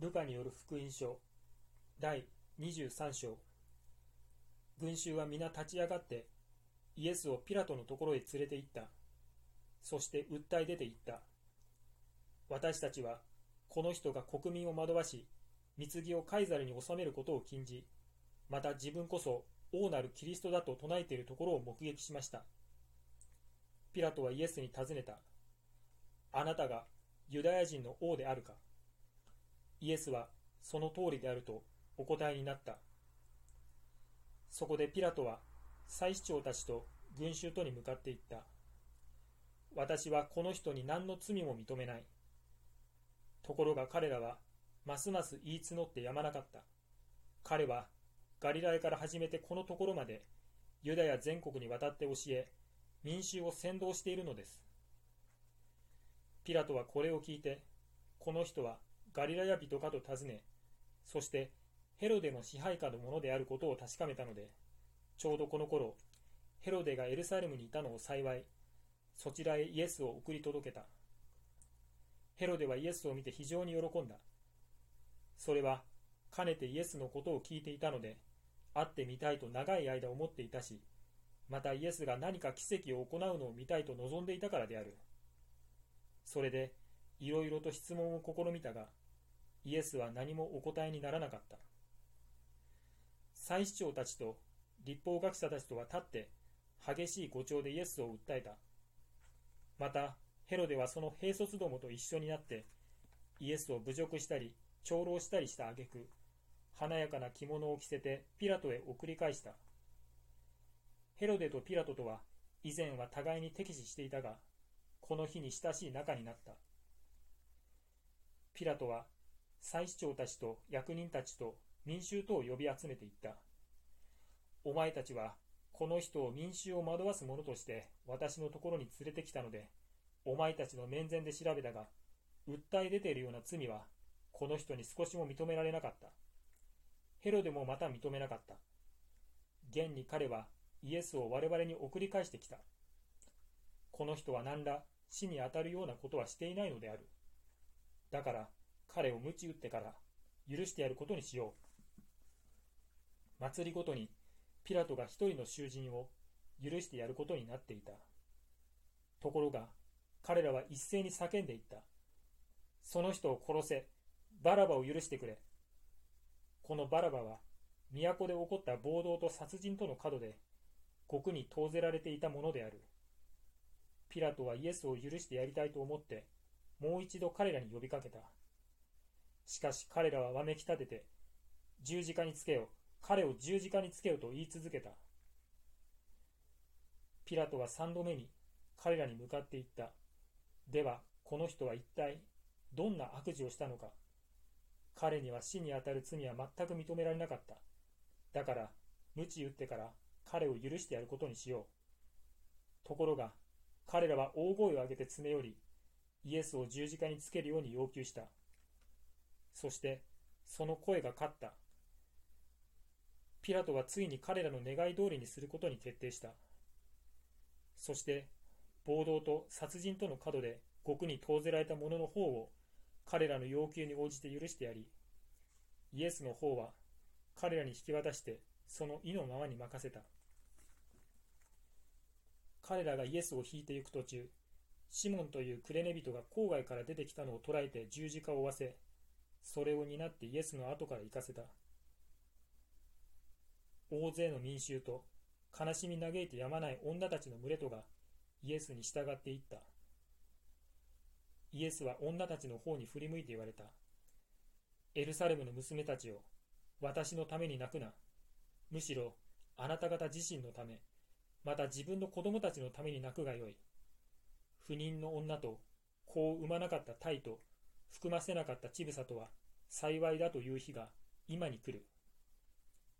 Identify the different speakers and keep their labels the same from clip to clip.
Speaker 1: ルカによる福音書第23章。群衆は皆立ち上がってイエスをピラトのところへ連れて行った。そして訴え出て行った。私たちはこの人が国民を惑わし貢ぎをカイザルに納めることを禁じまた自分こそ王なるキリストだと唱えているところを目撃しました。ピラトはイエスに尋ねた。あなたがユダヤ人の王であるか？イエスはその通りであるとお答えになった。そこでピラトは祭司長たちと群衆とに向かっていった。私はこの人に何の罪も認めない。ところが彼らはますます言い募ってやまなかった。彼はガリラヤから始めてこのところまでユダヤ全国に渡って教え民衆を扇動しているのです。ピラトはこれを聞いてこの人はガリラヤ人かと尋ねそしてヘロデの支配下のものであることを確かめたのでちょうどこの頃ヘロデがエルサレムにいたのを幸いそちらへイエスを送り届けた。ヘロデはイエスを見て非常に喜んだ。それはかねてイエスのことを聞いていたので会ってみたいと長い間思っていたしまたイエスが何か奇跡を行うのを見たいと望んでいたからである。それでいろいろと質問を試みたがイエスは何もお答えにならなかった。祭司長たちと立法学者たちとは立って激しい誤調でイエスを訴えた。またヘロデはその兵卒どもと一緒になってイエスを侮辱したり長老したりした挙句華やかな着物を着せてピラトへ送り返した。ヘロデとピラトとは以前は互いに敵視していたがこの日に親しい仲になった。ピラトは祭司長たちと役人たちと民衆とを呼び集めていった。お前たちはこの人を民衆を惑わす者として私のところに連れてきたのでお前たちの面前で調べたが訴え出ているような罪はこの人に少しも認められなかった。ヘロデもまた認めなかった。現に彼はイエスを我々に送り返してきた。この人は何ら死に当たるようなことはしていないのである。だから彼を鞭打ってから許してやることにしよう。祭りごとにピラトが一人の囚人を許してやることになっていた。ところが彼らは一斉に叫んでいった。その人を殺せバラバを許してくれ。このバラバは都で起こった暴動と殺人との角で獄に投ぜられていたものである。ピラトはイエスを許してやりたいと思ってもう一度彼らに呼びかけた。しかし彼らはわめき立てて十字架につけよ彼を十字架につけよと言い続けた。ピラトは三度目に彼らに向かって言った。ではこの人は一体どんな悪事をしたのか。彼には死にあたる罪は全く認められなかった。だから鞭打ってから彼を許してやることにしよう。ところが彼らは大声を上げて詰め寄りイエスを十字架につけるように要求した。そしてその声が勝った。ピラトはついに彼らの願い通りにすることに決定した。そして暴動と殺人との角で獄に投ぜられた者の方を彼らの要求に応じて許してやりイエスの方は彼らに引き渡してその意のままに任せた。彼らがイエスを引いていく途中シモンというクレネ人が郊外から出てきたのを捕らえて十字架を負わせそれを担ってイエスの後から行かせた。大勢の民衆と悲しみ嘆いてやまない女たちの群れとがイエスに従っていった。イエスは女たちの方に振り向いて言われた。エルサレムの娘たちを私のために泣くな。むしろあなた方自身のためまた自分の子供たちのために泣くがよい。不妊の女と子を産まなかったタイと含ませなかった乳房とは幸いだという日が今に来る。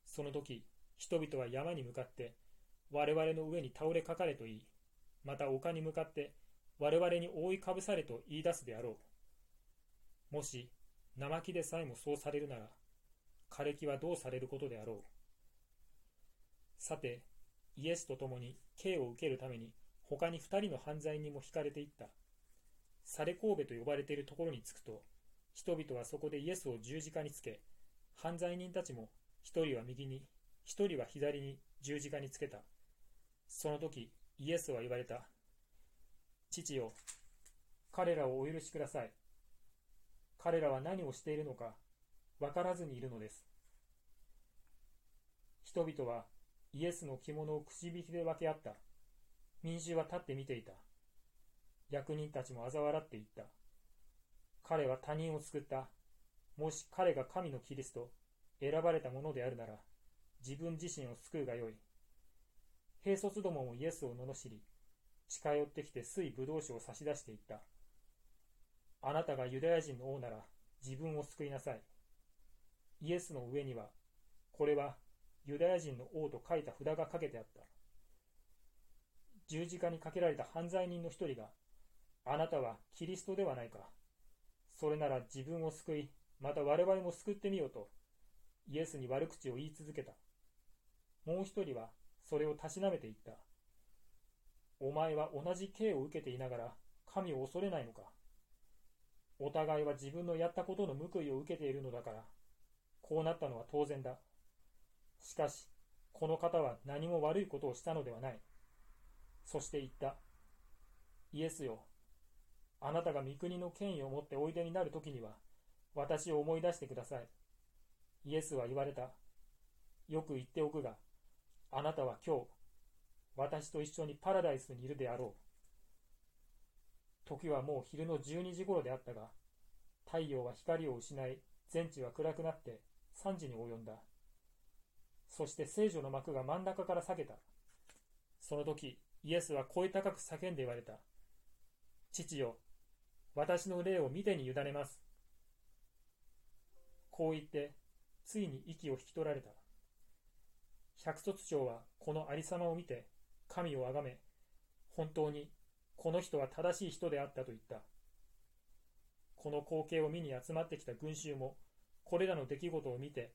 Speaker 1: その時人々は山に向かって我々の上に倒れかかれと言いまた丘に向かって我々に覆いかぶされと言い出すであろう。もし生木でさえもそうされるなら枯れ木はどうされることであろう。さてイエスと共に刑を受けるために他に2人の犯罪人も引かれていった。サレ神戸と呼ばれているところに着くと人々はそこでイエスを十字架につけ、犯罪人たちも一人は右に、一人は左に十字架につけた。その時、イエスは言われた。父よ、彼らをお許しください。彼らは何をしているのか分からずにいるのです。人々はイエスの着物をくし引きで分け合った。民衆は立って見ていた。役人たちも嘲笑っていった。彼は他人を救った。もし彼が神のキリスト、選ばれたものであるなら、自分自身を救うがよい。兵卒どももイエスを罵り、近寄ってきて水ぶどう酒を差し出していった。あなたがユダヤ人の王なら自分を救いなさい。イエスの上には、これはユダヤ人の王と書いた札がかけてあった。十字架にかけられた犯罪人の一人が、あなたはキリストではないか。それなら自分を救い、また我々も救ってみようと、イエスに悪口を言い続けた。もう一人はそれをたしなめていった。お前は同じ刑を受けていながら神を恐れないのかお互いは自分のやったことの報いを受けているのだから、こうなったのは当然だ。しかし、この方は何も悪いことをしたのではない。そして言った。イエスよ、あなたが御国の権威を持っておいでになるときには、私を思い出してください。イエスは言われた。よく言っておくが、あなたは今日、私と一緒にパラダイスにいるであろう。時はもう昼の12時頃であったが、太陽は光を失い、全地は暗くなって3時に及んだ。そして聖女の幕が真ん中から裂けた。その時、イエスは声高く叫んで言われた。父よ、私の霊を見てに委ねます。こう言って、ついに息を引き取られた。百卒長はこのありさまを見て、神をあがめ、本当にこの人は正しい人であったと言った。この光景を見に集まってきた群衆も、これらの出来事を見て、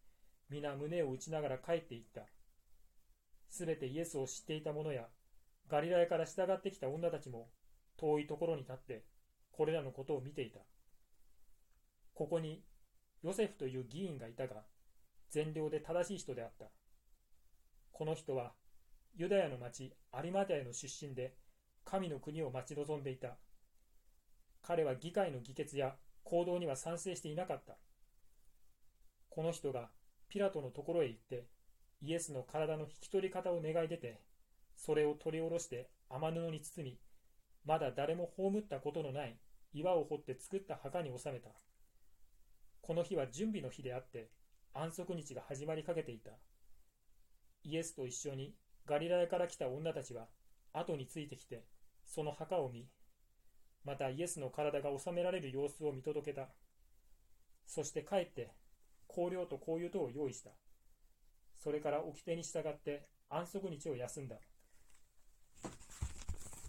Speaker 1: 皆胸を打ちながら帰っていった。すべてイエスを知っていた者や、ガリラヤから従ってきた女たちも、遠いところに立って、これらのことを見ていた。ここに、ヨセフという議員がいたが、善良で正しい人であった。この人は、ユダヤの町アリマテヤの出身で、神の国を待ち望んでいた。彼は議会の議決や行動には賛成していなかった。この人がピラトのところへ行って、イエスの体の引き取り方を願い出て、それを取り下ろして雨布に包み、まだ誰も葬ったことのない岩を掘って作った墓に収めた。この日は準備の日であって、安息日が始まりかけていた。イエスと一緒にガリラヤから来た女たちは後についてきて、その墓を見、またイエスの体が収められる様子を見届けた。そして帰って、香料と香油とを用意した。それから掟に従って安息日を休んだ。